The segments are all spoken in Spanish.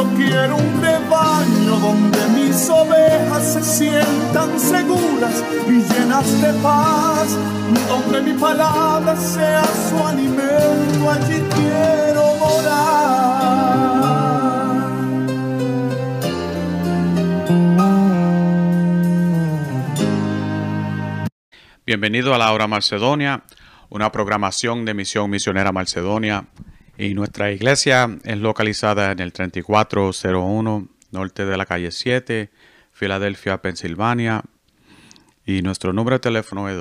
Yo quiero un rebaño donde mis ovejas se sientan seguras y llenas de paz, donde mi palabra sea su alimento, allí quiero morar. Bienvenido a la Hora Macedonia, una programación de Misión Misionera Macedonia. Y nuestra iglesia es localizada en el 3401 norte de la calle 7, Filadelfia, Pensilvania. Y nuestro número de teléfono es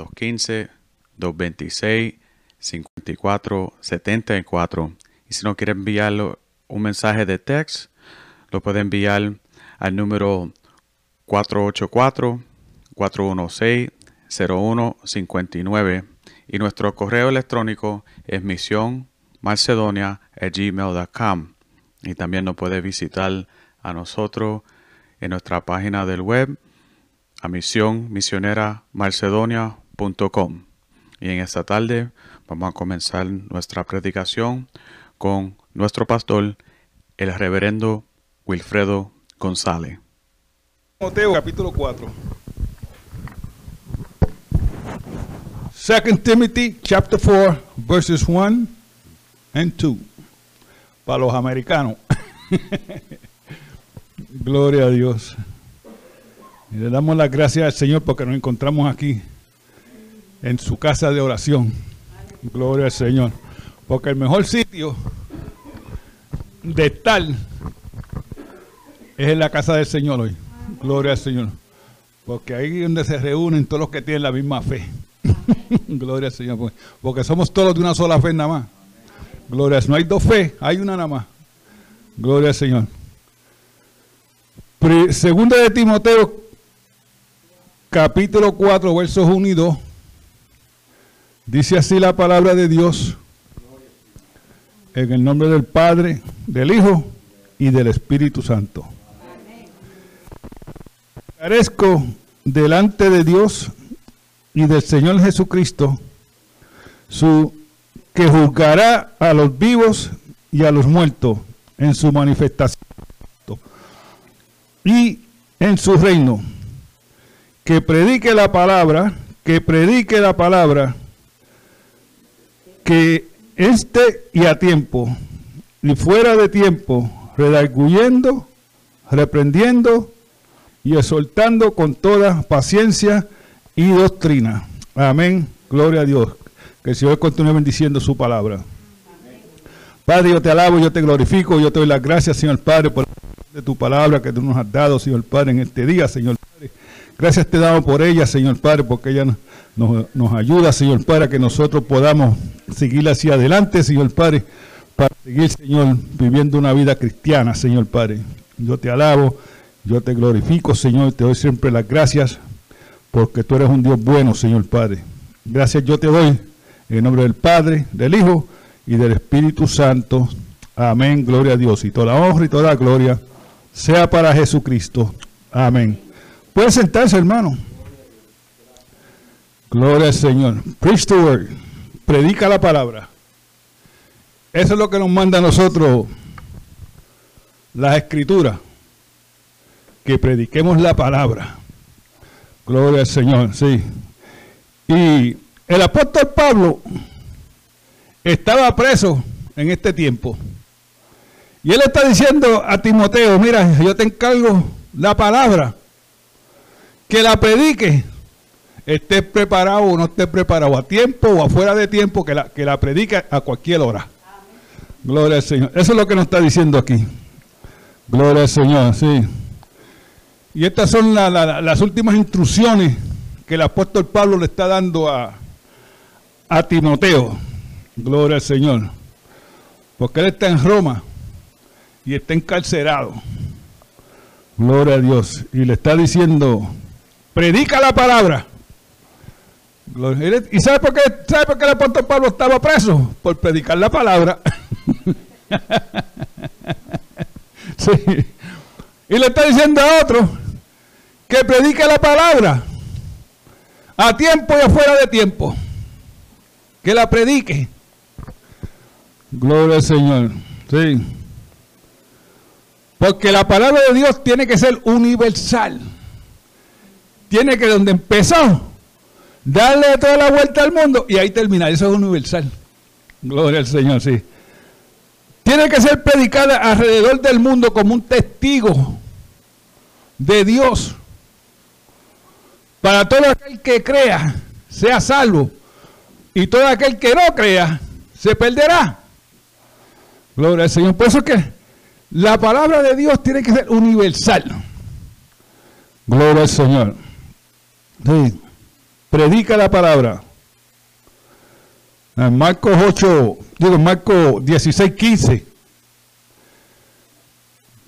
215-226-5474. Y si no quiere enviar un mensaje de text, lo puede enviar al número 484-416-0159. Y nuestro correo electrónico es misión gmail.com y también nos puede visitar a nosotros en nuestra página del web a misión misionera marcedonia.com y en esta tarde vamos a comenzar nuestra predicación con nuestro pastor el reverendo Wilfredo González. Timoteo capítulo 4 Second Timothy chapter 4 verses 1 and 2 para los americanos. Gloria a Dios. Le damos las gracias al Señor porque nos encontramos aquí en su casa de oración. Gloria al Señor. Porque el mejor sitio de estar es en la casa del Señor hoy. Gloria al Señor. Porque ahí es donde se reúnen todos los que tienen la misma fe. Gloria al Señor. Porque somos todos de una sola fe nada más. Gloria, no hay dos fe, hay una nada más. Gloria al Señor. Segunda de Timoteo, capítulo 4, versos 1 y 2. Dice así la palabra de Dios. En el nombre del Padre, del Hijo y del Espíritu Santo. Carezco delante de Dios y del Señor Jesucristo, su que juzgará a los vivos y a los muertos en su manifestación y en su reino. Que predique la palabra, que predique la palabra, que esté y a tiempo y fuera de tiempo, redarguyendo, reprendiendo y exhortando con toda paciencia y doctrina. Amén. Gloria a Dios. Que el Señor continúe bendiciendo su palabra. Padre, yo te alabo, yo te glorifico, yo te doy las gracias, Señor Padre, por de tu palabra que tú nos has dado, Señor Padre, en este día, Señor Padre. Gracias te damos por ella, Señor Padre, porque ella nos, nos ayuda, Señor Padre, a que nosotros podamos seguir hacia adelante, Señor Padre, para seguir, Señor, viviendo una vida cristiana, Señor Padre. Yo te alabo, yo te glorifico, Señor, te doy siempre las gracias, porque tú eres un Dios bueno, Señor Padre. Gracias yo te doy en el nombre del Padre, del Hijo y del Espíritu Santo. Amén. Gloria a Dios. Y toda la honra y toda la gloria sea para Jesucristo. Amén. Pueden sentarse, hermano. Gloria al Señor. Preach. Predica la palabra. Eso es lo que nos manda a nosotros las escrituras. Que prediquemos la palabra. Gloria al Señor, sí. Y el apóstol Pablo estaba preso en este tiempo. Y él está diciendo a Timoteo, mira, yo te encargo la palabra, que la predique, estés preparado o no estés preparado, a tiempo o afuera de tiempo, que la, que la predique a cualquier hora. Gloria al Señor. Eso es lo que nos está diciendo aquí. Gloria al Señor, sí. Y estas son las últimas instrucciones que el apóstol Pablo le está dando a, a Timoteo. Gloria al Señor. Porque él está en Roma y está encarcerado. Gloria a Dios. Y le está diciendo, predica la palabra. ¿Y sabe por, qué, sabe por qué el apóstol Pablo estaba preso? Por predicar la palabra. sí. Y le está diciendo a otro que predique la palabra a tiempo y afuera de tiempo. Que la predique. Gloria al Señor. Sí. Porque la palabra de Dios tiene que ser universal. Tiene que donde empezó, darle toda la vuelta al mundo y ahí terminar. Eso es universal. Gloria al Señor, sí. Tiene que ser predicada alrededor del mundo como un testigo de Dios. Para todo aquel que crea, sea salvo. Y todo aquel que no crea, se perderá. Gloria al Señor. Por eso es que la palabra de Dios tiene que ser universal. Gloria al Señor. Predica la palabra. En Marcos 8, digo, Marcos 16, 15.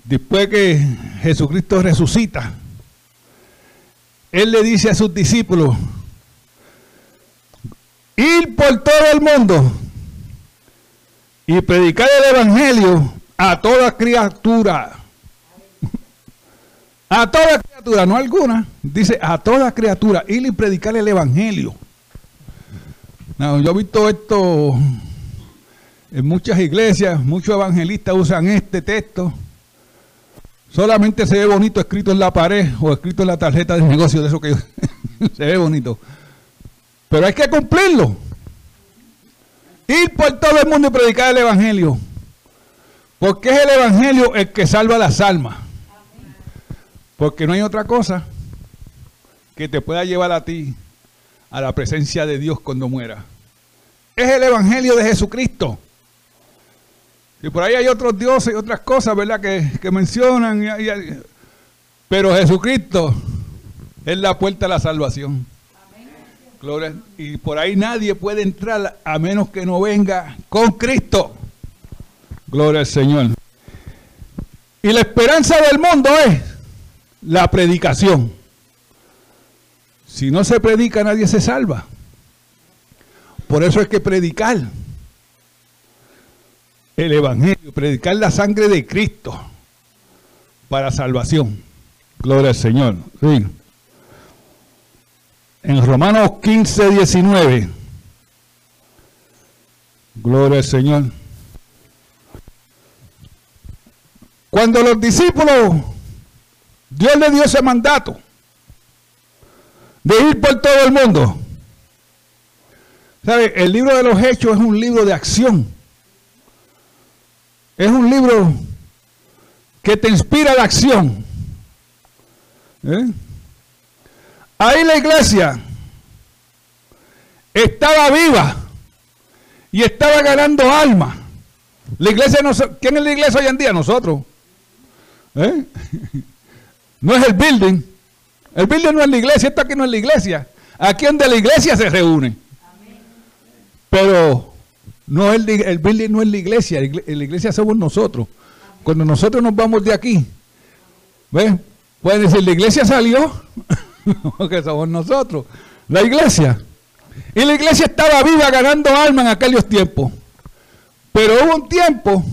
Después que Jesucristo resucita, Él le dice a sus discípulos, ir por todo el mundo y predicar el Evangelio a toda criatura. A toda criatura, no alguna. Dice a toda criatura. Ir y predicar el evangelio. yo he visto esto en muchas iglesias. Muchos evangelistas usan este texto. Solamente se ve bonito escrito en la pared o escrito en la tarjeta de negocio de eso que se ve bonito. Pero hay que cumplirlo. Ir por todo el mundo y predicar el evangelio. Porque es el Evangelio el que salva las almas. Porque no hay otra cosa que te pueda llevar a ti a la presencia de Dios cuando muera. Es el Evangelio de Jesucristo. Y por ahí hay otros dioses y otras cosas, ¿verdad? Que, mencionan. pero Jesucristo es la puerta a la salvación. Y por ahí nadie puede entrar a menos que no venga con Cristo. Gloria al Señor. Y la esperanza del mundo es la predicación. Si no se predica, nadie se salva. Por eso es que predicar el Evangelio, predicar la sangre de Cristo para salvación. Gloria al Señor. En Romanos 15, 19. Gloria al Señor. Cuando los discípulos, Dios le dio ese mandato de ir por todo el mundo. ¿Sabe? El libro de los hechos es un libro de acción. Es un libro que te inspira la acción. ¿Eh? Ahí la iglesia estaba viva y estaba ganando alma. La iglesia no, ¿Quién es la iglesia hoy en día? Nosotros. ¿Eh? No es el building. El building no es la iglesia, esto aquí no es la iglesia. Aquí donde la iglesia se reúne. Pero no el, el building no es la iglesia, la iglesia somos nosotros. Cuando nosotros nos vamos de aquí, ¿ven? Pueden decir, la iglesia salió, porque somos nosotros, la iglesia. Y la iglesia estaba viva ganando alma en aquellos tiempos. Pero hubo un tiempo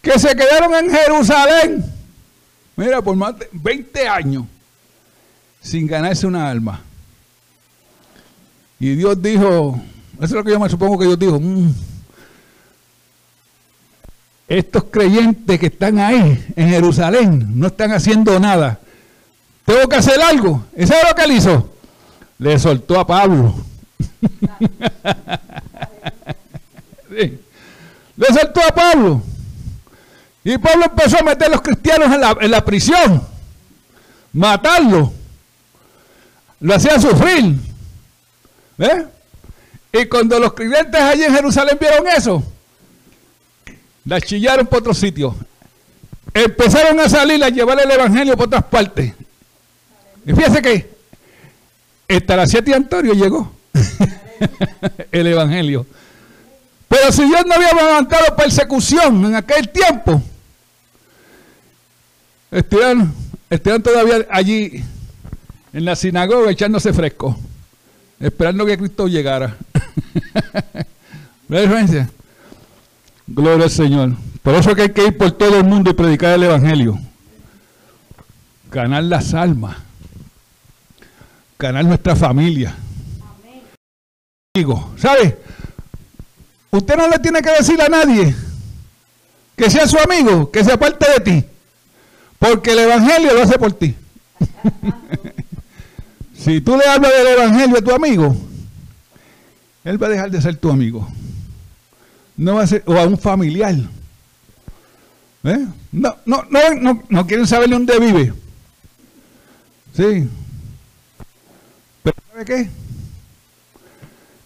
que se quedaron en Jerusalén, mira, por más de 20 años, sin ganarse una alma. Y Dios dijo, eso es lo que yo me supongo que Dios dijo, mm, estos creyentes que están ahí en Jerusalén no están haciendo nada. Tengo que hacer algo. ¿Y sabe lo que él hizo? Le soltó a Pablo. Le soltó a Pablo. Y Pablo empezó a meter a los cristianos en la, prisión, matarlo, lo hacía sufrir. ¿eh? Y cuando los creyentes allí en Jerusalén vieron eso, la chillaron por otro sitio. Empezaron a salir a llevar el evangelio por otras partes. Y fíjese que hasta las siete Antonio llegó el evangelio. Pero si Dios no había levantado persecución en aquel tiempo, estaban todavía allí en la sinagoga echándose fresco, esperando que Cristo llegara. ¿Ve la diferencia? Gloria al Señor. Por eso que hay que ir por todo el mundo y predicar el Evangelio. Ganar las almas. Ganar nuestra familia. Amigo, ¿sabe? Usted no le tiene que decir a nadie que sea su amigo, que sea parte de ti. Porque el Evangelio lo hace por ti. si tú le hablas del Evangelio a tu amigo, él va a dejar de ser tu amigo. No va a ser, o a un familiar. ¿Eh? No, no, no, no, no quieren saber dónde vive. Sí. Pero ¿sabe qué?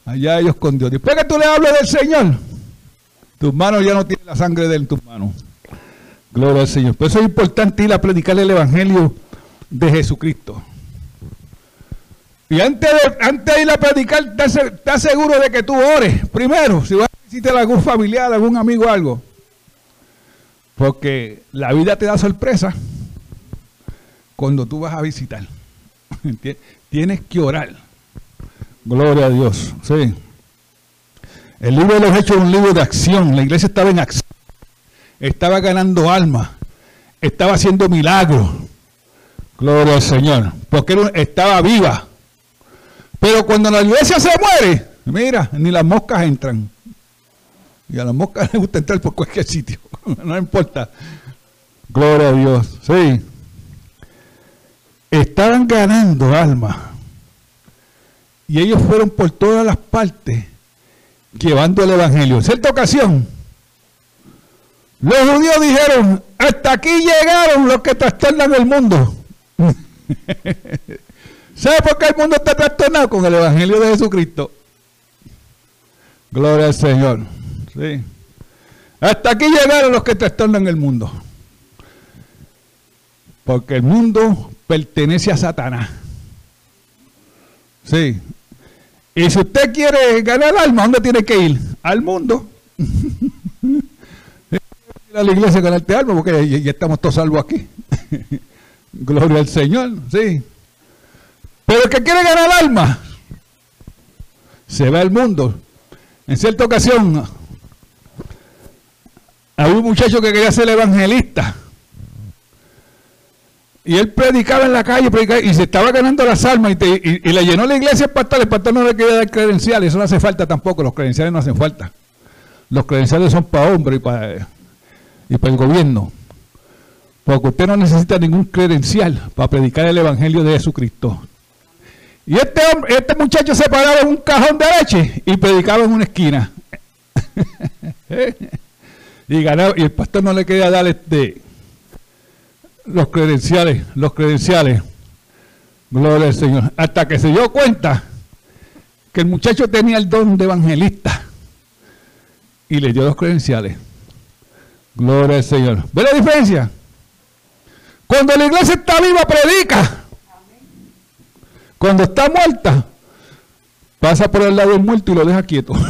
Allá ellos con Dios. Después que tú le hables del Señor, tus manos ya no tienen la sangre de él en tus manos. Gloria al Señor. Por eso es importante ir a predicar el Evangelio de Jesucristo. Y antes de, antes de ir a predicar, estás seguro de que tú ores primero, si vas a algún familiar, algún amigo, algo. Porque la vida te da sorpresa cuando tú vas a visitar. Tienes que orar. Gloria a Dios. Sí. El libro de los Hechos es un libro de acción. La iglesia estaba en acción. Estaba ganando almas. Estaba haciendo milagros. Gloria al Señor. Porque estaba viva. Pero cuando la iglesia se muere, mira, ni las moscas entran. Y a las moscas les gusta entrar por cualquier sitio. no importa. Gloria a Dios. Sí. Estaban ganando almas. Y ellos fueron por todas las partes llevando el Evangelio. En cierta ocasión, los judíos dijeron, hasta aquí llegaron los que trastornan el mundo. ¿Sabe por qué el mundo está trastornado? Con el Evangelio de Jesucristo. Gloria al Señor. Sí. Hasta aquí llegaron los que trastornan el mundo. Porque el mundo pertenece a Satanás. Sí. Y si usted quiere ganar alma, ¿dónde tiene que ir? Al mundo. a la iglesia a ganarte alma, porque ya, estamos todos salvos aquí. Gloria al Señor, sí. Pero el que quiere ganar alma, se va al mundo. En cierta ocasión, había un muchacho que quería ser evangelista. Y él predicaba en la calle y se estaba ganando las almas y, le llenó la iglesia al pastor. El pastor no le quería dar credenciales, eso no hace falta tampoco, los credenciales no hacen falta. Los credenciales son para hombres y para, y para el gobierno. Porque usted no necesita ningún credencial para predicar el evangelio de Jesucristo. Y este, este muchacho se paraba en un cajón de leche y predicaba en una esquina. y, el pastor no le quería dar este, los credenciales, los credenciales. Gloria al Señor. Hasta que se dio cuenta que el muchacho tenía el don de evangelista y le dio los credenciales. Gloria al Señor. ¿Ve la diferencia? Cuando la iglesia está viva, predica. Cuando está muerta, pasa por el lado del muerto y lo deja quieto.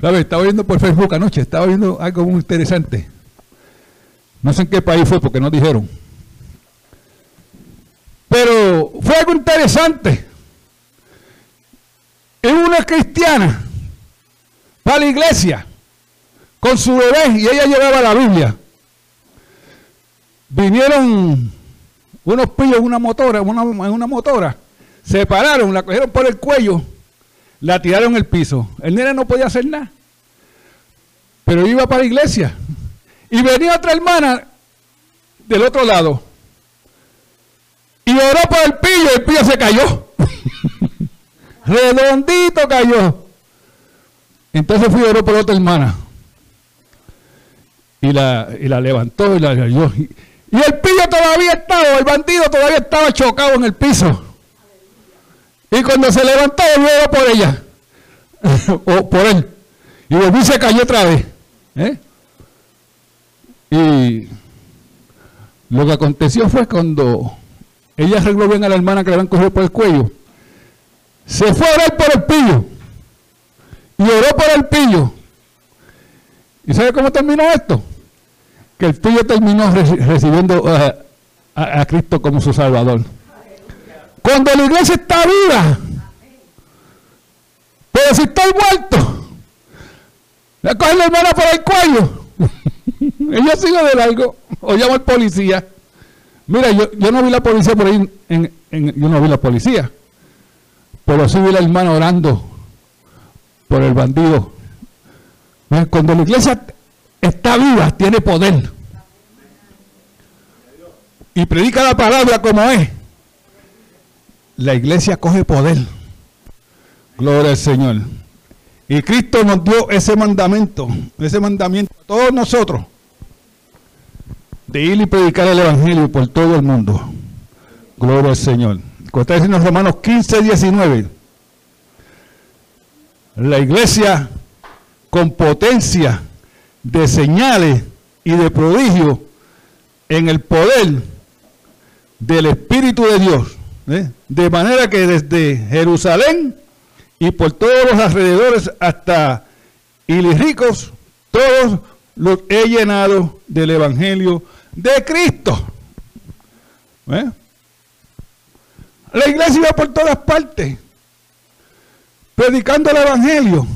Estaba viendo por Facebook anoche, estaba viendo algo muy interesante. No sé en qué país fue porque no dijeron. Pero fue algo interesante. Es una cristiana para la iglesia con su bebé y ella llevaba la Biblia. Vinieron unos pillos en una motora, una, una motora, se pararon, la cogieron por el cuello, la tiraron el piso. El nene no podía hacer nada, pero iba para la iglesia. Y venía otra hermana del otro lado y oró por el pillo, el pillo se cayó. Redondito cayó. Entonces fui a oró por otra hermana. Y la, y la levantó y la ayudó. Y el pillo todavía estaba, el bandido todavía estaba chocado en el piso. Y cuando se levantó, volvió por ella. o por él. Y volvió y se cayó otra vez. ¿eh? Y lo que aconteció fue cuando ella arregló bien a la hermana que le habían cogido por el cuello. Se fue a orar por el pillo. Y oró por el pillo. ¿Y sabe cómo terminó esto? Que el pillo terminó recibiendo a, a Cristo como su Salvador. Cuando la iglesia está viva, pero si estoy muerto, le coge la hermana por el cuello. Ella sigue de largo o llama al policía. Mira, yo, yo no vi la policía por ahí, en, yo no vi la policía, pero sí vi la hermana orando por el bandido. Cuando la iglesia está viva, tiene poder. Y predica la palabra como es. La iglesia coge poder. Gloria al Señor. Y Cristo nos dio ese mandamiento, ese mandamiento a todos nosotros, de ir y predicar el Evangelio por todo el mundo. Gloria al Señor. Como está diciendo Romanos 15, 19. La iglesia con potencia de señales y de prodigio en el poder del Espíritu de Dios. ¿Eh? De manera que desde Jerusalén y por todos los alrededores hasta Iliricos, todos los he llenado del Evangelio de Cristo. ¿Eh? La iglesia iba por todas partes, predicando el Evangelio.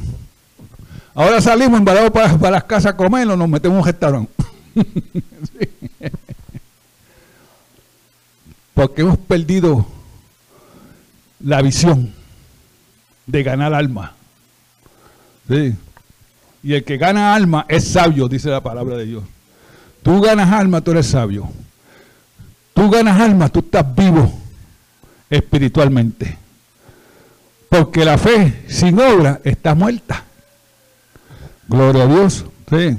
Ahora salimos embalados para, las casas a comer o nos metemos en un restaurante. Porque hemos perdido la visión de ganar alma. Y el que gana alma es sabio, dice la palabra de Dios. Tú ganas alma, tú eres sabio. Tú ganas alma, tú estás vivo espiritualmente. Porque la fe sin obra está muerta. Gloria a Dios. Sí.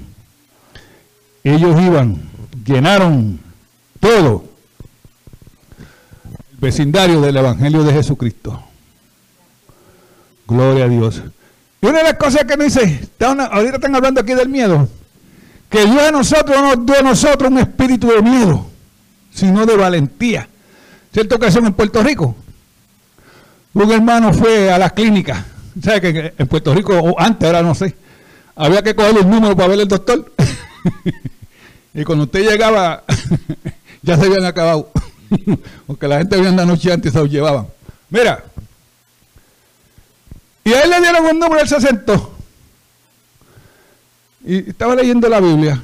Ellos iban, llenaron todo vecindario del Evangelio de Jesucristo. Gloria a Dios. Y una de las cosas que me dice, ahorita están hablando aquí del miedo, que Dios a nosotros no dio a nosotros un espíritu de miedo, sino de valentía. Cierta ocasión en Puerto Rico, un hermano fue a la clínica, ¿sabe que en Puerto Rico, o antes, ahora no sé, había que coger el número para ver el doctor? y cuando usted llegaba, ya se habían acabado, porque la gente venía la noche antes y se los llevaban. Mira, y a él le dieron un número, él se sentó. Y estaba leyendo la Biblia.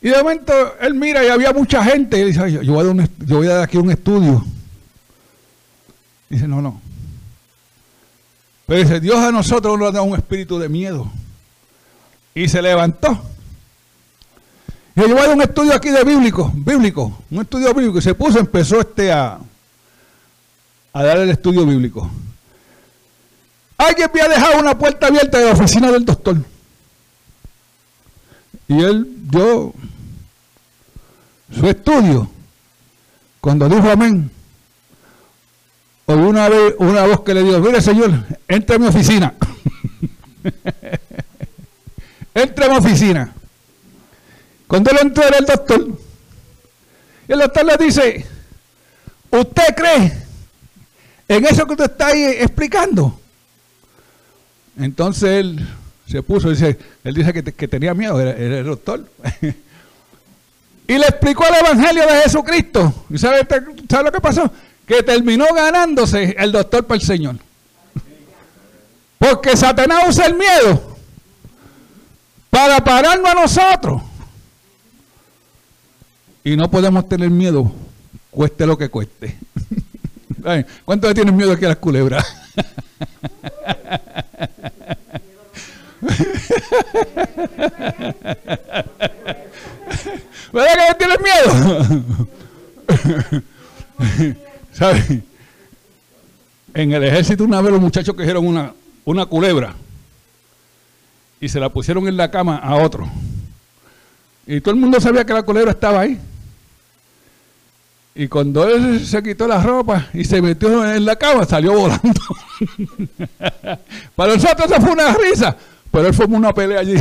Y de momento él mira y había mucha gente. Y dice, yo, voy a dar aquí un estudio. Dice, no, no. Pero dice, Dios a nosotros nos da un espíritu de miedo. Y se levantó. Yo voy a un estudio aquí de bíblico, bíblico, un estudio bíblico. Y se puso, empezó este a, dar el estudio bíblico. Alguien había dejado una puerta abierta de la oficina del doctor. Y él dio su estudio. Cuando dijo amén, oyó una, vez, una voz que le dijo, mire señor, entre a mi oficina. entre a mi oficina. Cuando él entró era el doctor. Y el doctor le dice, ¿usted cree en eso que usted está ahí explicando? Entonces él se puso, dice, él dice que, tenía miedo, era, el doctor. y le explicó el Evangelio de Jesucristo. ¿Y sabe, sabe lo que pasó? Que terminó ganándose el doctor para el Señor. Porque Satanás usa el miedo para pararnos a nosotros. Y no podemos tener miedo, cueste lo que cueste. ¿Cuántos tienen miedo aquí a las culebras? ¿Verdad que tienes miedo? ¿Sabes? En el ejército una vez los muchachos cogieron una, una culebra y se la pusieron en la cama a otro. Y todo el mundo sabía que la culebra estaba ahí. Y cuando él se quitó la ropa y se metió en la cama, salió volando. Para nosotros eso fue una risa, pero él formó una pelea allí.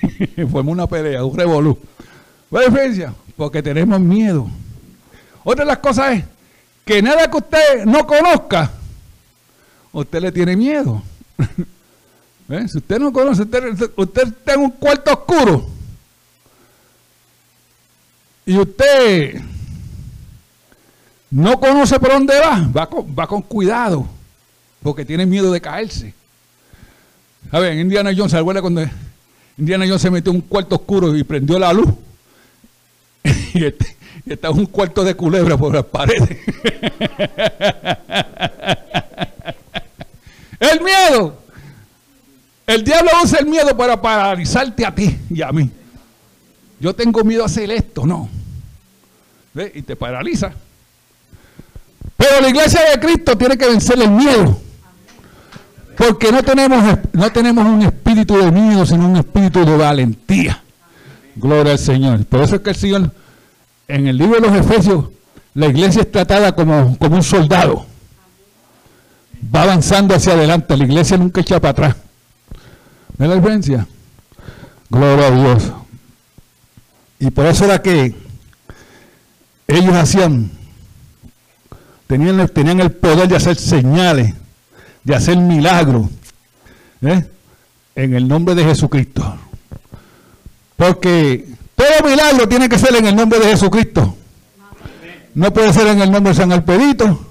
formó una pelea, un revolú. ¿Cuál diferencia? Porque tenemos miedo. Otra de las cosas es que nada que usted no conozca, usted le tiene miedo. ¿Eh? Si usted no conoce, usted, usted está en un cuarto oscuro y usted no conoce por dónde va, va con, cuidado, porque tiene miedo de caerse. A ver, Indiana Jones, ¿se acuerda cuando Indiana Jones se metió en un cuarto oscuro y prendió la luz? y, este, estaba un cuarto de culebra por las paredes. el miedo. El diablo usa el miedo para paralizarte a ti y a mí. Yo tengo miedo a hacer esto, no. ¿Ve? Y te paraliza. Pero la iglesia de Cristo tiene que vencer el miedo. Porque no tenemos, no tenemos un espíritu de miedo, sino un espíritu de valentía. Gloria al Señor. Por eso es que el Señor, en el libro de los Efesios, la iglesia es tratada como, como un soldado. Va avanzando hacia adelante. La iglesia nunca echa para atrás. ¿Ves la diferencia? Gloria a Dios. Y por eso era que ellos hacían tenían, el poder de hacer señales, de hacer milagros, ¿eh? en el nombre de Jesucristo. Porque todo milagro tiene que ser en el nombre de Jesucristo. No puede ser en el nombre de San Alpedito.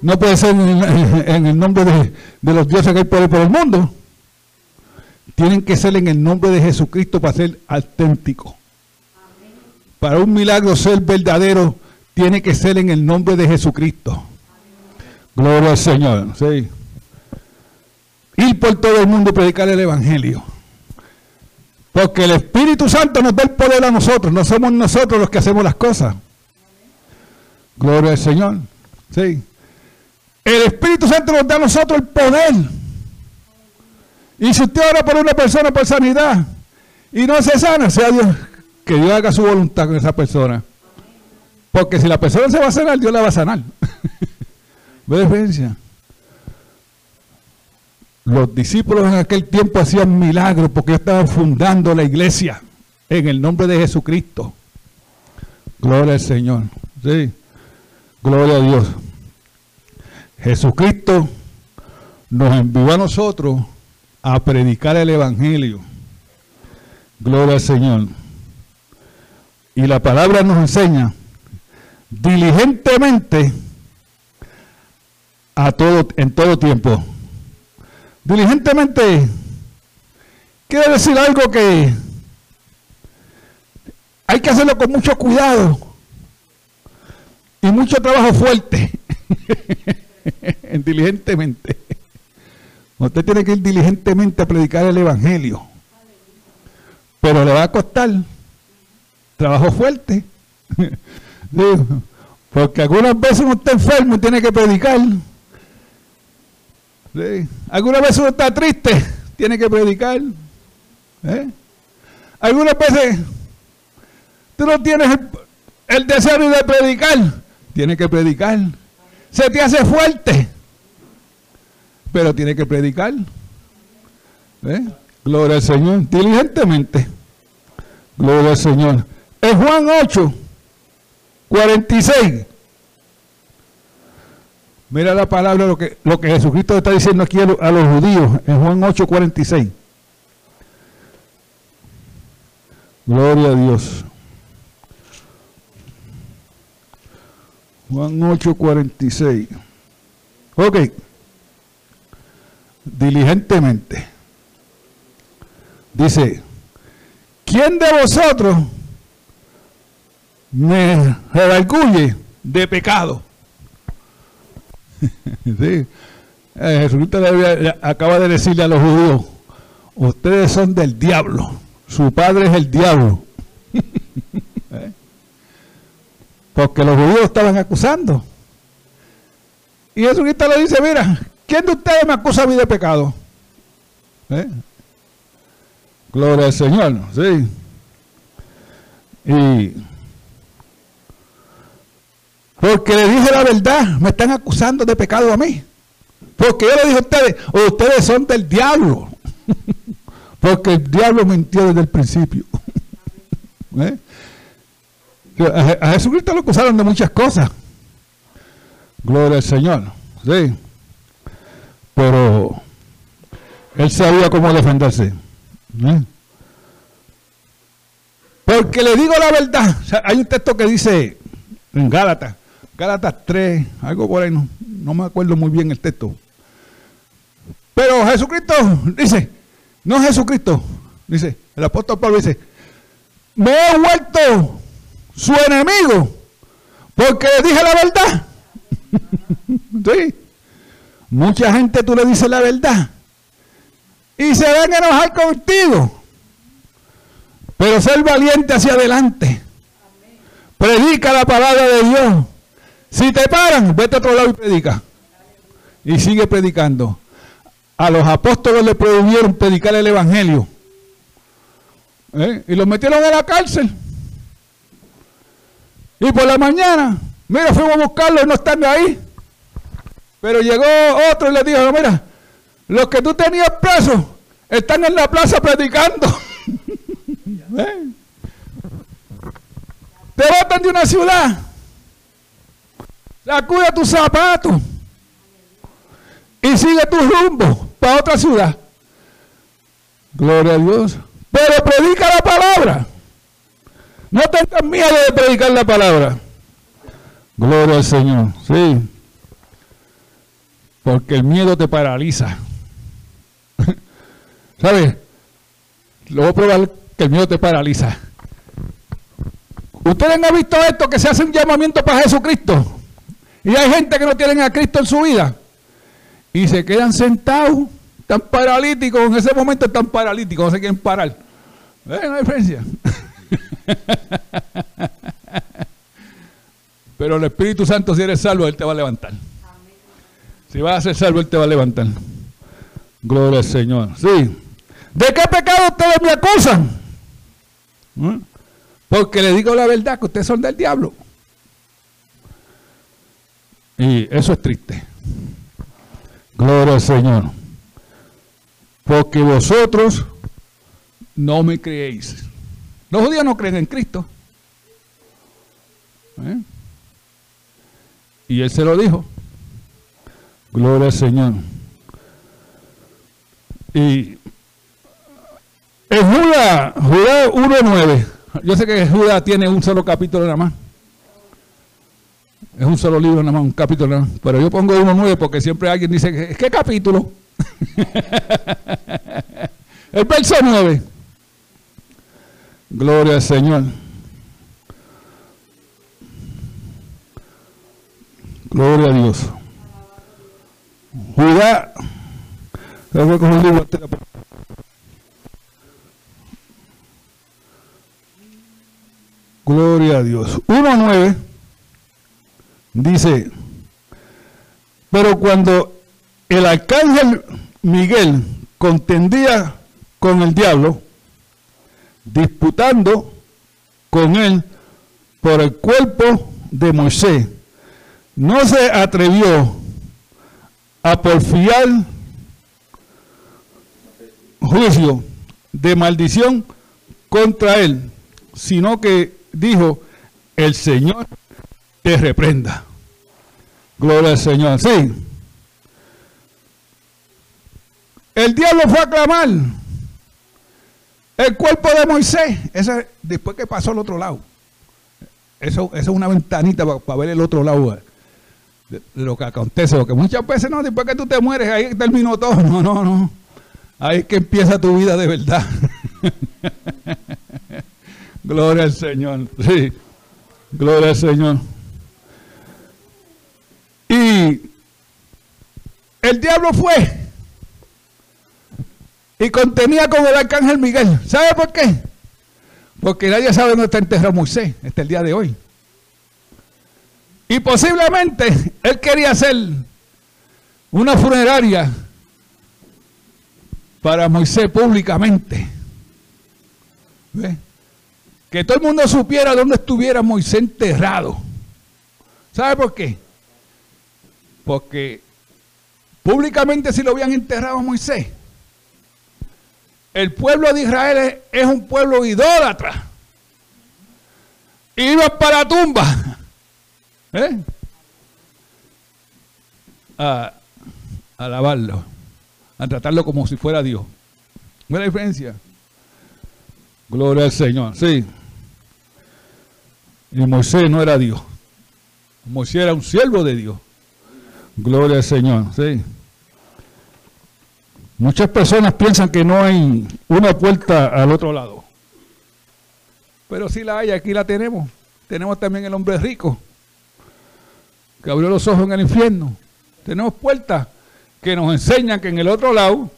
No puede ser en, el nombre de, los dioses que hay por por el mundo. Tienen que ser en el nombre de Jesucristo para ser auténtico. Para un milagro ser verdadero, tiene que ser en el nombre de Jesucristo. Gloria al Señor. Sí. Ir por todo el mundo y predicar el Evangelio. Porque el Espíritu Santo nos da el poder a nosotros, no somos nosotros los que hacemos las cosas. Gloria al Señor. El Espíritu Santo nos da a nosotros el poder. Y si usted ora por una persona por sanidad y no se sana, sea Dios, que Dios haga su voluntad con esa persona. Porque si la persona se va a sanar, Dios la va a sanar. ¿Ve diferencia? Los discípulos en aquel tiempo hacían milagros porque estaban fundando la iglesia en el nombre de Jesucristo. Gloria al Señor. Sí. Gloria a Dios. Jesucristo nos envió a nosotros a predicar el Evangelio. Gloria al Señor. Y la palabra nos enseña diligentemente a todo, en todo tiempo. Diligentemente quiere decir algo que hay que hacerlo con mucho cuidado y mucho trabajo fuerte. diligentemente. Usted tiene que ir diligentemente a predicar el Evangelio. Pero le va a costar trabajo fuerte. porque algunas veces uno está enfermo y tiene que predicar. Algunas veces uno está triste, tiene que predicar. ¿Eh? Algunas veces tú no tienes el, deseo de predicar, tiene que predicar. Se te hace fuerte, pero tiene que predicar. ¿Eh? Gloria al Señor, diligentemente. Gloria al Señor. En Juan 8, 46. Mira la palabra, lo que, lo que Jesucristo está diciendo aquí a, los judíos en Juan 8, 46. Gloria a Dios. Juan 8, 46. Ok. Diligentemente. Dice, ¿quién de vosotros me redarguye de pecado. sí. Eh, Jesucristo acaba de decirle a los judíos, ustedes son del diablo, su padre es el diablo. ¿Eh? Porque los judíos estaban acusando. Y Jesucristo le dice, mira, ¿quién de ustedes me acusa a mí de pecado? ¿Eh? Gloria al Señor, sí. Y Porque le dije la verdad, me están acusando de pecado a mí. Porque yo le dije a ustedes, ustedes son del diablo. Porque el diablo mintió desde el principio. ¿Eh? A, Jesucristo lo acusaron de muchas cosas. Gloria al Señor. Sí. Pero él sabía cómo defenderse. ¿Eh? Porque le digo la verdad. hay un texto que dice en Gálatas, Gálatas 3, algo por ahí, no, no me acuerdo muy bien el texto. Pero Jesucristo dice, no Jesucristo, dice, el apóstol Pablo dice, me he vuelto su enemigo porque le dije la verdad. sí. Mucha gente tú le dices la verdad y se ven a enojar contigo. Pero ser valiente hacia adelante. Predica la palabra de Dios. Si te paran, vete a otro lado y predica. Y sigue predicando. A los apóstoles le prohibieron predicar el evangelio. ¿Eh? Y los metieron a la cárcel. Y por la mañana, mira, fuimos a buscarlo no están ahí. Pero llegó otro y le dijo, mira, los que tú tenías presos están en la plaza predicando. ¿Eh? Te botan de una ciudad. Sacude tus zapatos. Y sigue tu rumbo para otra ciudad. Gloria a Dios. Pero predica la palabra. No tengas miedo de predicar la palabra. Gloria al Señor. Sí. Porque el miedo te paraliza. ¿Sabes? Lo voy a probar que el miedo te paraliza. Ustedes han visto esto, que se hace un llamamiento para Jesucristo. Y hay gente que no tienen a Cristo en su vida. Y se quedan sentados, tan paralíticos. En ese momento están paralíticos, no se quieren parar. ¿Ven la diferencia? Pero el Espíritu Santo, si eres salvo, Él te va a levantar. Si vas a ser salvo, Él te va a levantar. Gloria al Señor. Sí. ¿De qué pecado ustedes me acusan? ¿Mm? Porque le digo la verdad que ustedes son del diablo. Y eso es triste. Gloria al Señor. Porque vosotros no me creéis. Los judíos no creen en Cristo. ¿Eh? Y él se lo dijo. Gloria al Señor. Y en Judá, Judá 1.9. Yo sé que Judá tiene un solo capítulo nada más. Es un solo libro nada más, un capítulo nada más. Pero yo pongo 1.9 porque siempre alguien dice, ¿qué capítulo? El verso 9. Gloria al Señor. Gloria a Dios. Judá. Gloria a Dios. 1.9 dice, pero cuando el arcángel Miguel contendía con el diablo, disputando con él por el cuerpo de Moisés, no se atrevió a porfiar juicio de maldición contra él, sino que dijo, el Señor te reprenda. Gloria al Señor. Sí. El diablo fue a clamar el cuerpo de Moisés, ese, después que pasó al otro lado. Eso, es una ventanita para, ver el otro lado de, lo que acontece. Porque muchas veces no, después que tú te mueres, ahí terminó todo. No, no, no. Ahí es que empieza tu vida de verdad. Gloria al Señor. Sí. Gloria al Señor. El diablo fue y contenía con el arcángel Miguel. ¿Sabe por qué? Porque nadie sabe dónde está enterrado Moisés hasta el día de hoy. Y posiblemente él quería hacer una funeraria para Moisés públicamente. Que todo el mundo supiera dónde estuviera Moisés enterrado. ¿Sabe por qué? Porque públicamente si lo habían enterrado a Moisés, el pueblo de Israel es, un pueblo idólatra. Iba para la tumba. ¿eh? A, a alabarlo, a tratarlo como si fuera Dios. ¿Ve la diferencia? Gloria al Señor, sí. Y Moisés no era Dios. Moisés era un siervo de Dios. Gloria al Señor, sí. Muchas personas piensan que no hay una puerta al otro lado. Pero sí la hay, aquí la tenemos. Tenemos también el hombre rico, que abrió los ojos en el infierno. Tenemos puertas que nos enseñan que en el otro lado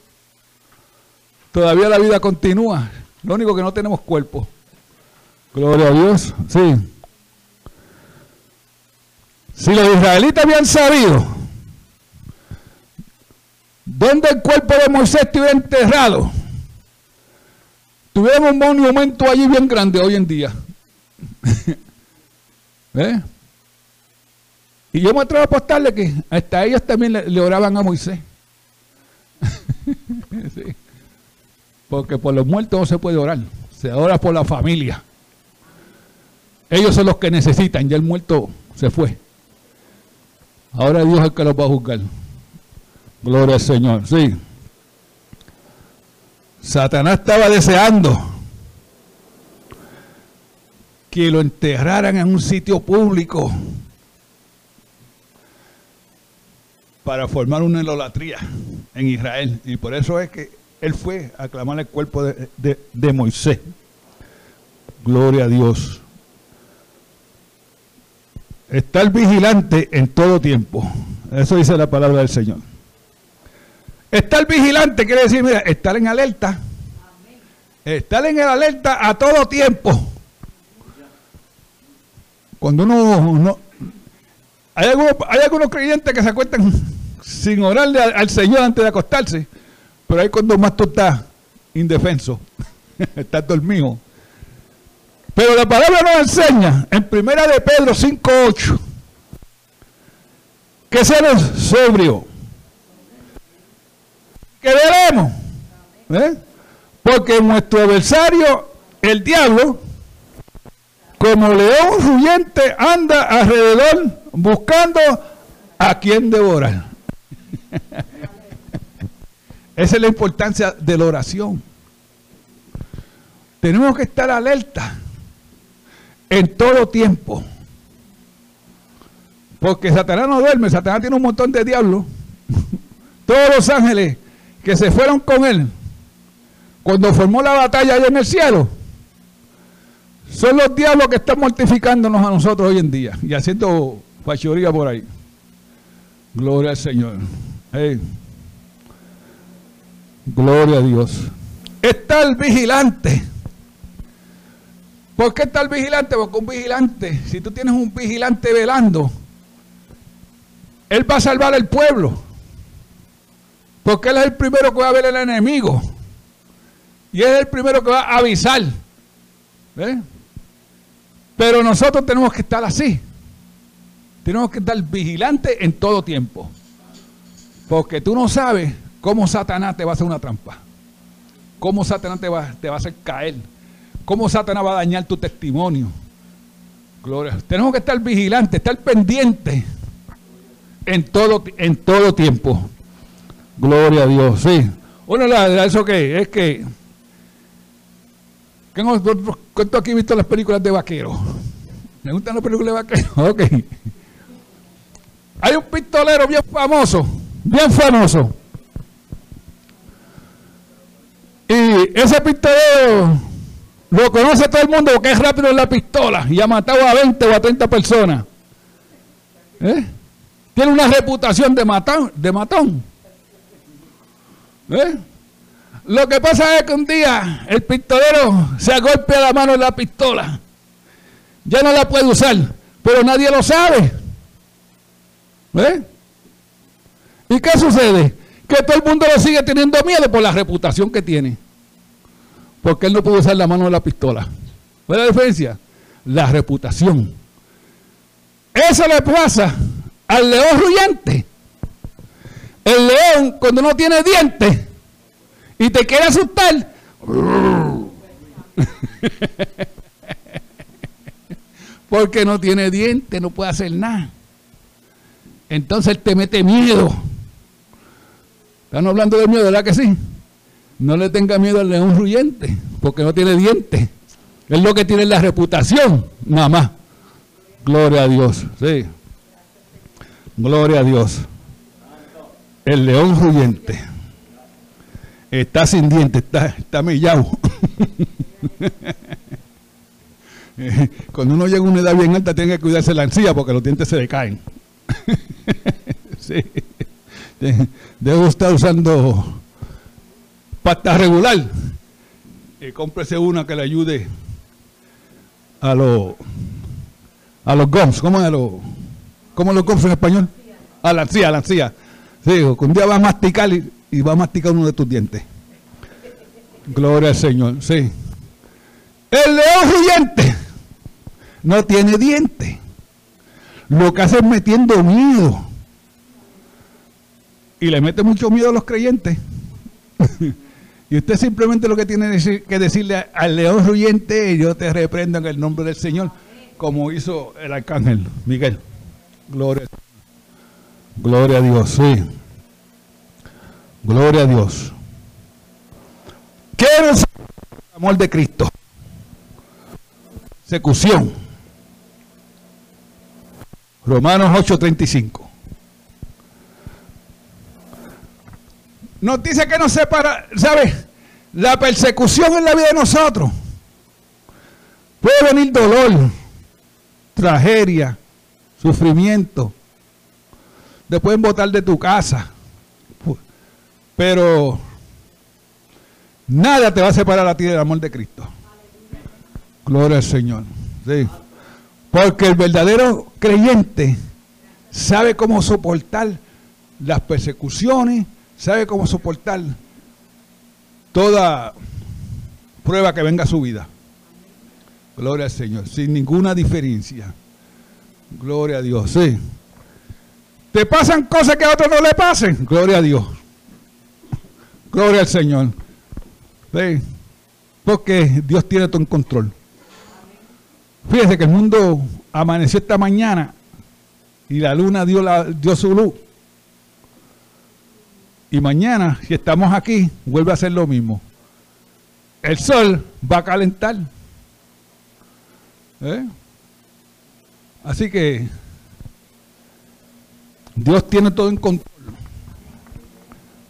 todavía la vida continúa. Lo único que no tenemos cuerpo. Gloria a Dios. Sí. Si los israelitas habían sabido dónde el cuerpo de Moisés estuviera enterrado, tuviéramos un monumento allí bien grande hoy en día. ¿Eh? Y yo me atrevo a apostarle que hasta ellos también le, oraban a Moisés. Porque por los muertos no se puede orar, se ora por la familia. Ellos son los que necesitan, ya el muerto se fue. Ahora Dios es el que los va a juzgar. Gloria al Señor, sí. Satanás estaba deseando que lo enterraran en un sitio público para formar una idolatría en Israel. Y por eso es que él fue a clamar el cuerpo de, de Moisés. Gloria a Dios. Estar vigilante en todo tiempo. Eso dice la palabra del Señor. Estar vigilante quiere decir, mira, estar en alerta. Estar en el alerta a todo tiempo. Cuando uno no, hay algunos, creyentes que se acuestan sin orarle al, Señor antes de acostarse, pero ahí cuando más tú estás indefenso, estás dormido. Pero la palabra nos enseña en primera de Pedro 5.8 que seamos sobrio, que veremos, ¿eh? porque nuestro adversario, el diablo, como león ruyente, anda alrededor buscando a quien devorar. Esa es la importancia de la oración. Tenemos que estar alerta en todo tiempo. Porque Satanás no duerme, Satanás tiene un montón de diablos. Todos los ángeles que se fueron con él cuando formó la batalla allá en el cielo son los diablos que están mortificándonos a nosotros hoy en día y haciendo fachoría por ahí. Gloria al Señor. Gloria a Dios. Estar vigilante. ¿Por qué estar vigilante? Porque un vigilante, si tú tienes un vigilante velando, él va a salvar al pueblo. Porque él es el primero que va a ver al enemigo. Y es el primero que va a avisar. Pero nosotros tenemos que estar así. Tenemos que estar vigilantes en todo tiempo. Porque tú no sabes cómo Satanás te va a hacer una trampa. Cómo Satanás te va, te va a hacer caer. Cómo Satanás va a dañar tu testimonio. Gloria. Tenemos que estar vigilantes, estar pendientes en todo, en todo tiempo. Gloria a Dios. Sí. Bueno, eso que es que. ¿Cuánto aquí he visto las películas de vaqueros? ¿Me gustan las películas de vaqueros? Ok. Hay un pistolero bien famoso, bien famoso. Y ese pistolero lo conoce todo el mundo porque es rápido en la pistola y ha matado a 20 o a 30 personas. ¿Eh? Tiene una reputación de, matón. De matón. ¿Eh? Lo que pasa es que un día el pistolero se agolpea la mano en la pistola. Ya no la puede usar, pero nadie lo sabe. ¿Eh? ¿Y qué sucede? Que todo el mundo lo sigue teniendo miedo por la reputación que tiene. Porque él no puede usar la mano de la pistola. ¿Cuál es la diferencia? La reputación. Eso le pasa al león ruyente. El león, cuando no tiene dientes y te quiere asustar, porque no tiene dientes, no puede hacer nada. Entonces te mete miedo. Están hablando de miedo, ¿verdad que sí? No le tenga miedo al león ruyente, porque no tiene dientes. Es lo que tiene la reputación, nada más. Gloria a Dios, sí. Gloria a Dios. El león ruyente. Está sin dientes, está, está mellado. Cuando uno llega a una edad bien alta, tiene que cuidarse la encía porque los dientes se decaen. sí. Debo estar usando pasta regular. Y cómprese una que le ayude a los a los gums. ¿Cómo a los, cómo los gums en español? A la encía, a la encía. Sí, que un día va a masticar y, va a masticar uno de tus dientes. Gloria al Señor, sí. El león huyente no tiene dientes. Lo que hace es metiendo miedo. Y le mete mucho miedo a los creyentes. y usted simplemente lo que tiene que decirle al león huyente, yo te reprendo en el nombre del Señor, como hizo el arcángel Miguel. Gloria, Gloria a Dios, sí. Gloria a Dios. ¿Qué el amor de Cristo? Secución. Romanos 8:35. Nos dice que nos separa, ¿sabes? La persecución en la vida de nosotros. Puede venir dolor, tragedia, sufrimiento. Te pueden botar de tu casa. Pero nada te va a separar a ti del amor de Cristo. Gloria al Señor. Sí. Porque el verdadero creyente sabe cómo soportar las persecuciones, sabe cómo soportar toda prueba que venga a su vida. Gloria al Señor, sin ninguna diferencia. Gloria a Dios, sí. Te pasan cosas que a otros no le pasen. Gloria a Dios. Gloria al Señor. Porque Dios tiene todo en control. Fíjese que el mundo amaneció esta mañana y la luna dio, la, dio su luz. Y mañana, si estamos aquí, vuelve a ser lo mismo. El sol va a calentar. ¿Eh? Así que Dios tiene todo en control.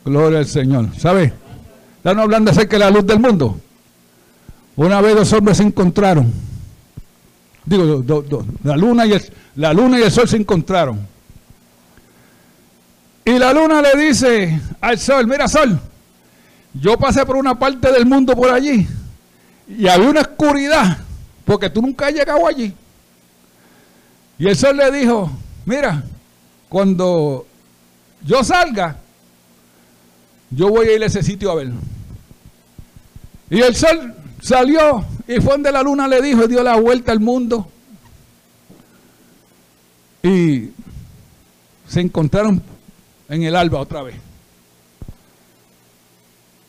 Gloria al Señor. ¿Sabe? Están hablando acerca de la luz del mundo. Una vez dos hombres se encontraron. Digo, la, luna y el, la luna y el sol se encontraron. Y la luna le dice al sol, mira sol, yo pasé por una parte del mundo por allí y había una oscuridad porque tú nunca has llegado allí. Y el sol le dijo, mira, cuando yo salga, yo voy a ir a ese sitio a ver. Y el sol salió y fue donde la luna le dijo y dio la vuelta al mundo. Y se encontraron en el alba otra vez.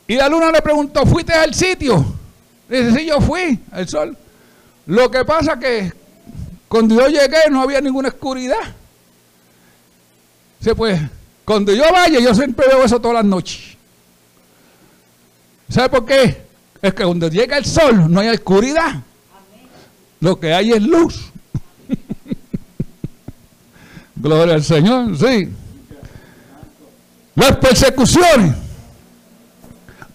Y la luna le preguntó, ¿fuiste al sitio? Dice, sí, yo fui al sol. Lo que pasa que cuando yo llegué no había ninguna oscuridad. Dice, pues, cuando yo vaya, yo siempre veo eso todas las noches. ¿Sabe por qué? Es que cuando llega el sol no hay oscuridad. Lo que hay es luz. Gloria al Señor, sí. Las persecuciones.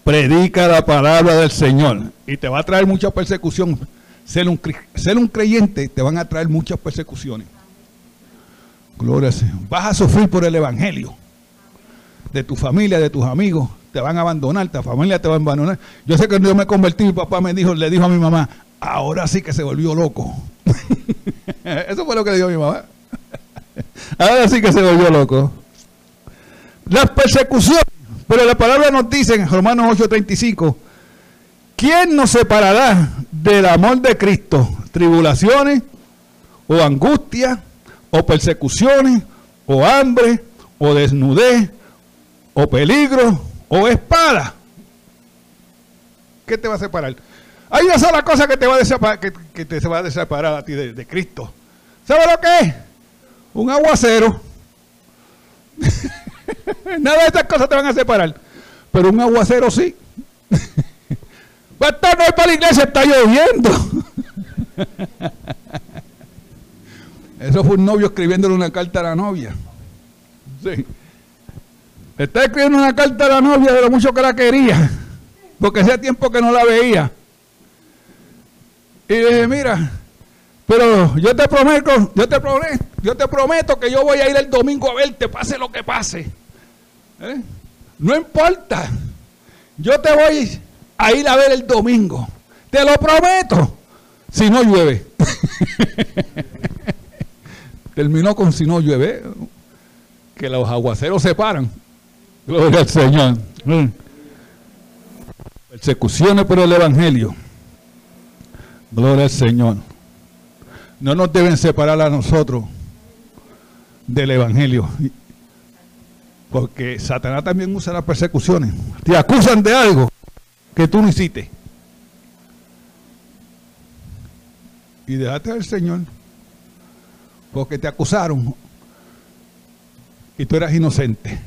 Predica la palabra del Señor y te va a traer mucha persecución. Ser un, ser un creyente te van a traer muchas persecuciones. Gloria al Señor. Vas a sufrir por el Evangelio. De tu familia, de tus amigos. Te van a abandonar, tu familia te va a abandonar. Yo sé que cuando yo me convertí, mi papá me dijo, le dijo a mi mamá, ahora sí que se volvió loco. Eso fue lo que le dijo mi mamá. ahora sí que se volvió loco. Las persecuciones. Pero la palabra nos dice en Romanos 8:35, ¿quién nos separará del amor de Cristo? ¿Tribulaciones o angustia o persecuciones, o hambre, o desnudez, o peligro, o espada. ¿Qué te va a separar? Hay una sola cosa que te va a separar, que, te va a separar a ti de, Cristo. ¿Sabes lo que es? Un aguacero. Nada de estas cosas te van a separar. Pero un aguacero sí. No hay para la iglesia, está lloviendo. Eso fue un novio escribiéndole una carta a la novia. Sí. Está escribiendo una carta a la novia de lo mucho que la quería. Porque hacía tiempo que no la veía. Y dije, mira, pero yo te prometo, yo te prometo, yo te prometo que yo voy a ir el domingo a verte, pase lo que pase. ¿Eh? No importa. Yo te voy a ir a ver el domingo. Te lo prometo. Si no llueve. Terminó con si no llueve. Que los aguaceros se paran. Gloria al Señor. Mm. Persecuciones por el Evangelio. Gloria al Señor. No nos deben separar a nosotros del Evangelio. Porque Satanás también usa las persecuciones. Te acusan de algo que tú no hiciste. Y déjate al Señor. Porque te acusaron. Y tú eras inocente.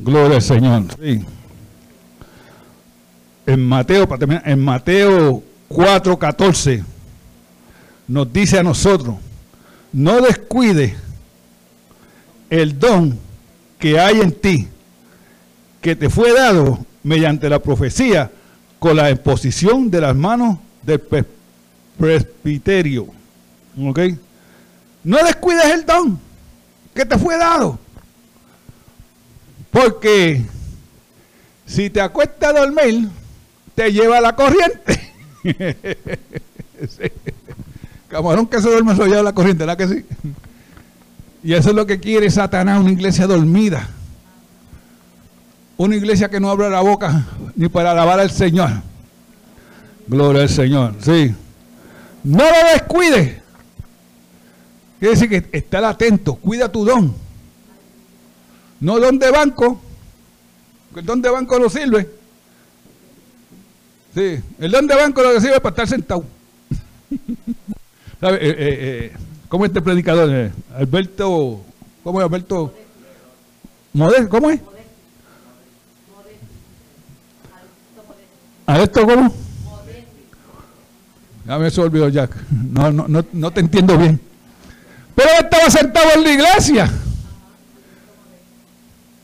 Gloria al Señor. En Mateo, en Mateo 4:14 nos dice a nosotros, no descuide el don que hay en ti, que te fue dado mediante la profecía con la exposición de las manos del presbiterio. ¿Ok? No descuides el don que te fue dado. Porque si te acuestas a dormir, te lleva la corriente. Camarón que se duerme se lleva la corriente, ¿verdad que sí? Y eso es lo que quiere Satanás, una iglesia dormida. Una iglesia que no abre la boca ni para alabar al Señor. Gloria al Señor, sí. No lo descuide. Quiere decir que estar atento, cuida tu don. No don de banco. El don de banco no sirve. Sí, el don de banco lo que sirve para estar sentado. Eh, eh, eh, ¿Cómo es este predicador? Alberto, ¿cómo es Alberto? Modesto, ¿cómo es? ¿Alberto cómo? Ya me se olvidó Jack. No, no, no, no te entiendo bien. Pero él estaba sentado en la iglesia.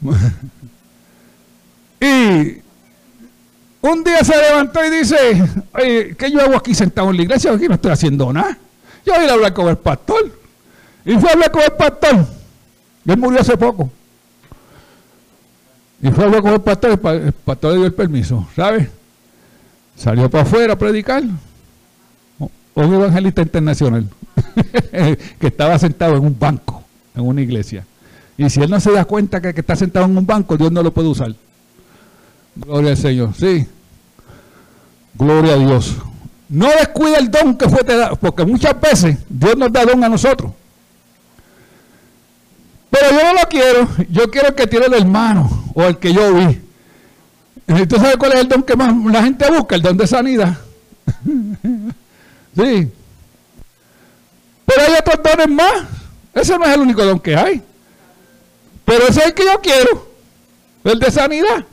y un día se levantó y dice, Oye, ¿qué yo hago aquí sentado en la iglesia? Aquí no estoy haciendo nada. Yo voy a hablar con el pastor. Y fue a hablar con el pastor. Él murió hace poco. Y fue a hablar con el pastor. El pastor le dio el permiso, ¿sabes? Salió para afuera a predicar. Un evangelista internacional que estaba sentado en un banco, en una iglesia. Y si él no se da cuenta que, está sentado en un banco, Dios no lo puede usar. Gloria al Señor, sí. Gloria a Dios. No descuida el don que fue te dado, porque muchas veces Dios nos da don a nosotros. Pero yo no lo quiero, yo quiero que tiene el hermano o el que yo vi. ¿Y ¿Tú sabes cuál es el don que más la gente busca? El don de sanidad. sí. Pero hay otros dones más. Ese no es el único don que hay. Pero ese es el que yo quiero. El de sanidad.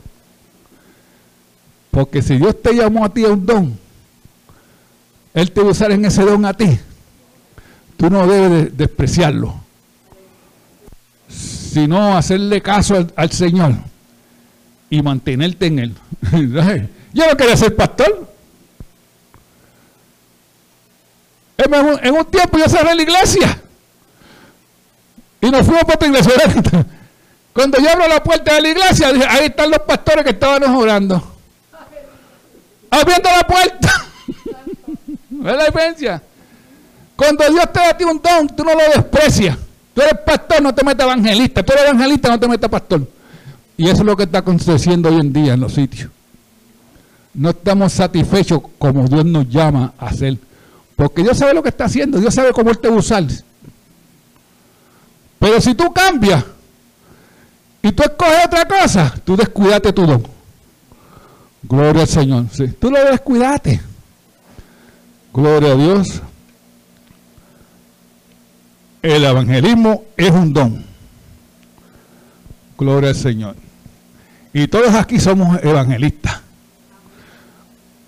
Porque si Dios te llamó a ti a un don, Él te va a usar en ese don a ti. Tú no debes despreciarlo, sino hacerle caso al, Señor y mantenerte en Él. yo no quería ser pastor. En un, tiempo yo cerré la iglesia. Y nos fuimos para otra iglesia. Cuando yo abro la puerta de la iglesia, ahí están los pastores que estaban orando abriendo la puerta. ¿Ves la diferencia? Cuando Dios te da a ti un don, tú no lo desprecias. Tú eres pastor, no te metas evangelista. Tú eres evangelista, no te metas pastor. Y eso es lo que está aconteciendo hoy en día en los sitios. No estamos satisfechos como Dios nos llama a hacer. Porque Dios sabe lo que está haciendo. Dios sabe cómo Él te va a usar. Pero si tú cambias y tú escoges otra cosa, tú descuidaste tu don. Gloria al Señor. Tú lo descuidaste. Gloria a Dios. El evangelismo es un don. Gloria al Señor. Y todos aquí somos evangelistas.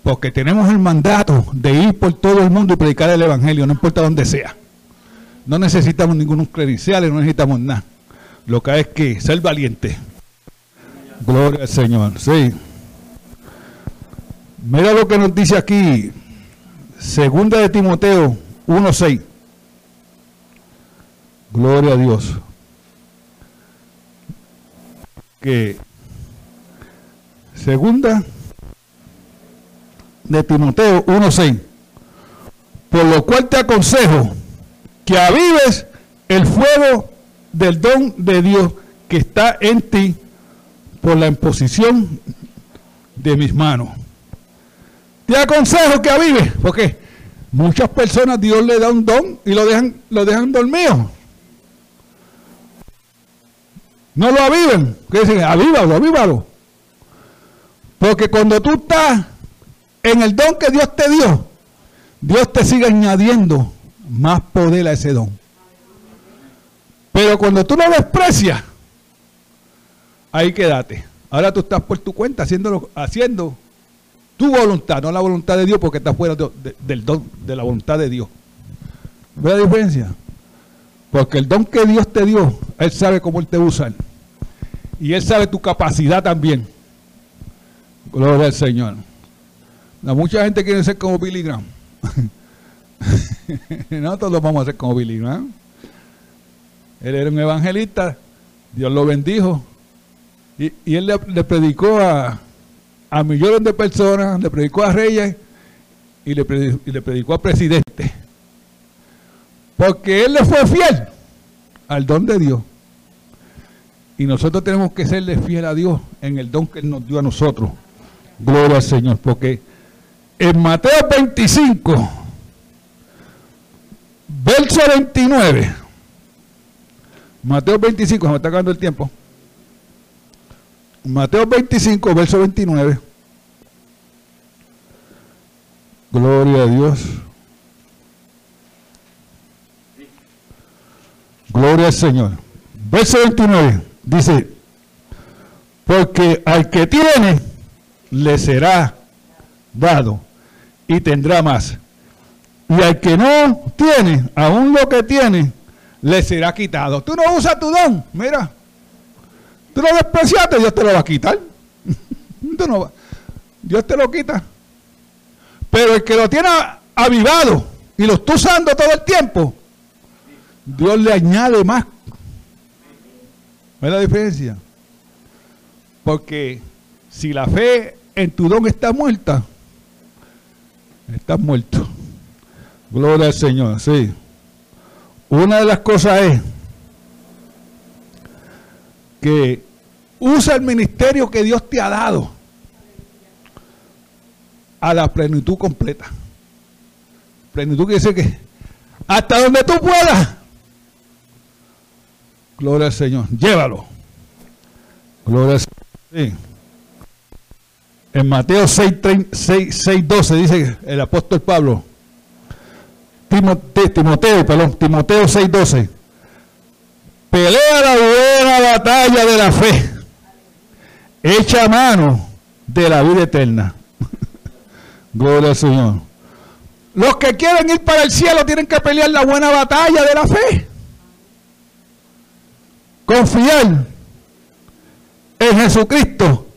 Porque tenemos el mandato de ir por todo el mundo y predicar el evangelio, no importa dónde sea. No necesitamos ningunos credenciales, no necesitamos nada. Lo que hay es que ser valiente. Gloria al Señor. Sí. Mira lo que nos dice aquí. Segunda de Timoteo 1.6. Gloria a Dios. Que segunda de Timoteo 1.6. Por lo cual te aconsejo que avives el fuego del don de Dios que está en ti por la imposición de mis manos. Te aconsejo que avives, porque muchas personas Dios le da un don y lo dejan, lo dejan dormido. No lo aviven. ¿Qué dicen? Avívalo, avívalo. Porque cuando tú estás en el don que Dios te dio, Dios te sigue añadiendo más poder a ese don. Pero cuando tú lo desprecias, ahí quédate. Ahora tú estás por tu cuenta haciéndolo, haciendo tu voluntad, no la voluntad de Dios, porque estás fuera del don, de la voluntad de Dios. ¿Ve la diferencia? Porque el don que Dios te dio, Él sabe cómo Él te usa. Y Él sabe tu capacidad también. Gloria al Señor. Mucha gente quiere ser como Billy Graham. no todos vamos a ser como Billy Graham. Él era un evangelista, Dios lo bendijo. Y, él le, predicó a, a, millones de personas, le predicó a reyes y le, predicó, y le predicó a presidentes. Porque él le fue fiel al don de Dios. Y nosotros tenemos que serle fiel a Dios en el don que Él nos dio a nosotros. Gloria al Señor. Porque en Mateo 25, verso 29, Mateo 25, se me está acabando el tiempo. Mateo 25, verso 29. Gloria a Dios. Gloria al Señor. Verso 29 dice, porque al que tiene, le será dado y tendrá más. Y al que no tiene, aún lo que tiene, le será quitado. Tú no usas tu don, mira. Tú lo despreciaste, Dios te lo va a quitar. Dios te lo quita. Pero el que lo tiene avivado y lo está usando todo el tiempo, Dios le añade más. ¿Ves la diferencia? Porque si la fe en tu don está muerta, estás muerto. Gloria al Señor, sí. Una de las cosas es que usa el ministerio que Dios te ha dado a la plenitud completa. Plenitud quiere decir que hasta donde tú puedas. Gloria al Señor. Llévalo. Gloria al Señor. En Mateo 6, 6, 12 dice el apóstol Pablo. Timoteo, Timoteo, perdón, Timoteo 6:12. Pelea la buena batalla de la fe. Echa mano de la vida eterna. Gloria al Señor. Los que quieren ir para el cielo tienen que pelear la buena batalla de la fe. Confiar en Jesucristo.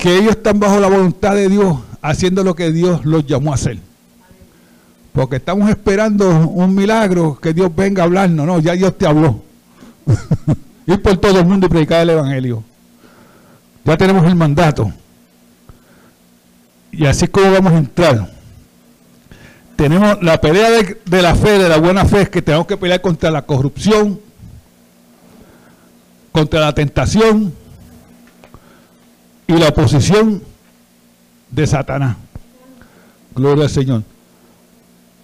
Que ellos están bajo la voluntad de Dios, haciendo lo que Dios los llamó a hacer. Porque estamos esperando un milagro, que Dios venga a hablarnos. No, ya Dios te habló. Ir por todo el mundo y predicar el Evangelio. Ya tenemos el mandato. Y así como vamos a entrar. Tenemos la pelea de, de la fe, de la buena fe, es que tenemos que pelear contra la corrupción, contra la tentación y la oposición de Satanás. Gloria al Señor.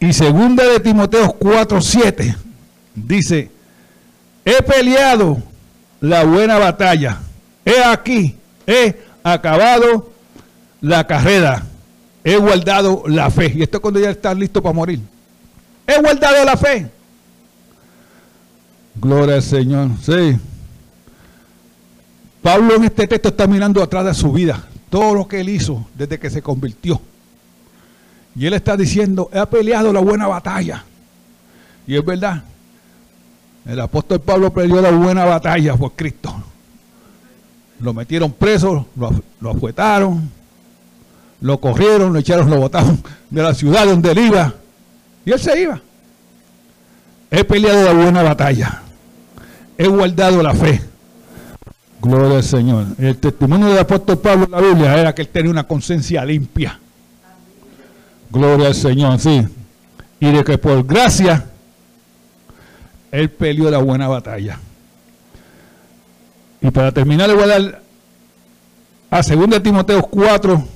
Y segunda de Timoteo 4:7 dice he peleado la buena batalla. He aquí, he acabado la carrera. He guardado la fe. Y esto es cuando ya está listo para morir. He guardado la fe. Gloria al Señor. Sí. Pablo en este texto está mirando atrás de su vida. Todo lo que él hizo desde que se convirtió. Y él está diciendo, he peleado la buena batalla. Y es verdad. El apóstol Pablo peleó la buena batalla por Cristo. Lo metieron preso, lo, lo afuetaron, lo corrieron, lo echaron, lo botaron de la ciudad donde él iba. Y él se iba. He peleado la buena batalla. He guardado la fe. Gloria al Señor. El testimonio del apóstol Pablo en la Biblia era que él tenía una conciencia limpia. Gloria al Señor, sí. Y de que por gracia él peleó la buena batalla. Y para terminar le voy a dar a 2 Timoteo 4,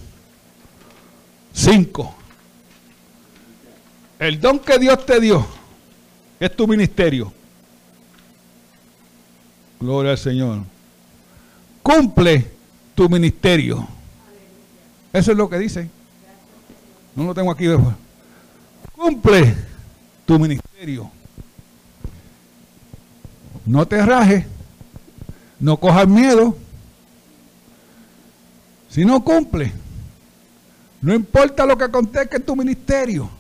5. El don que Dios te dio es tu ministerio. Gloria al Señor. Cumple tu ministerio. Eso es lo que dice. No lo tengo aquí. Cumple tu ministerio. No te rajes. No cojas miedo. Si no cumple, no importa lo que acontezca en tu ministerio.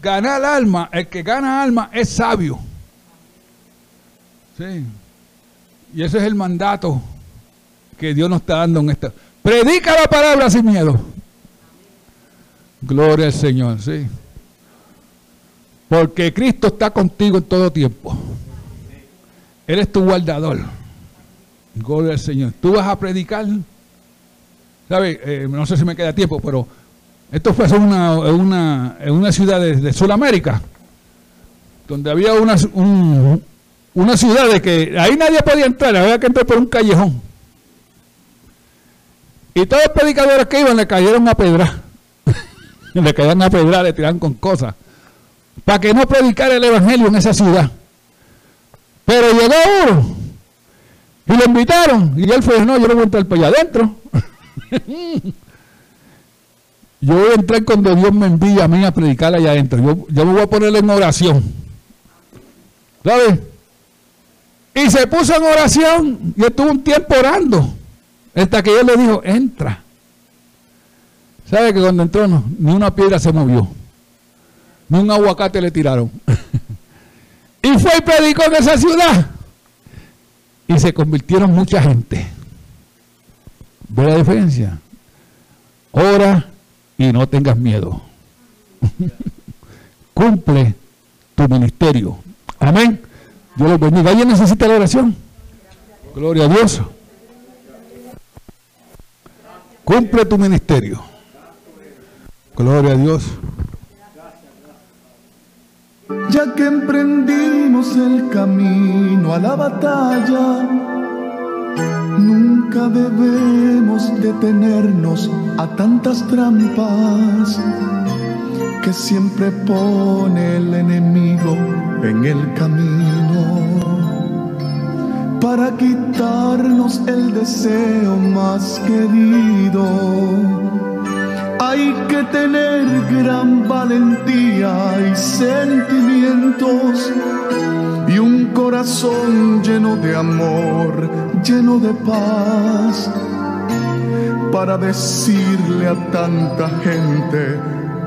Ganar alma, el que gana alma es sabio. Sí. Y ese es el mandato que Dios nos está dando en esta. Predica la palabra sin miedo. Gloria al Señor, sí. Porque Cristo está contigo en todo tiempo. Él es tu guardador. Gloria al Señor. Tú vas a predicar. ¿Sabes? Eh, no sé si me queda tiempo, pero esto fue en una, una, una ciudad de, Sudamérica, donde había una, una ciudad de que ahí nadie podía entrar, había que entrar por un callejón. Y todos los predicadores que iban le cayeron a pedra. le caían a pedra, le tiraban con cosas. Para que no predicara el evangelio en esa ciudad. Pero llegó uno. Y lo invitaron. Y él fue, no, yo no voy a entrar para allá adentro. yo voy a entrar cuando Dios me envíe a mí a predicar allá adentro. Yo, yo me voy a poner en oración. ¿Sabes? Y se puso en oración y estuvo un tiempo orando. Hasta que Dios le dijo, entra. ¿Sabe que cuando entró no, ni una piedra se movió? Ni un aguacate le tiraron. y fue y predicó en esa ciudad. Y se convirtieron mucha gente. ¿Ve la diferencia? Ora y no tengas miedo. Cumple tu ministerio. Amén. Dios los bendiga. ¿Alguien necesita la oración? Gloria a Dios. Cumple tu ministerio. Gloria a Dios. Ya que emprendimos el camino a la batalla, nunca debemos detenernos a tantas trampas que siempre pone el enemigo en el camino para quitarnos el deseo más querido. Hay que tener gran valentía y sentimientos y un corazón lleno de amor, lleno de paz, para decirle a tanta gente,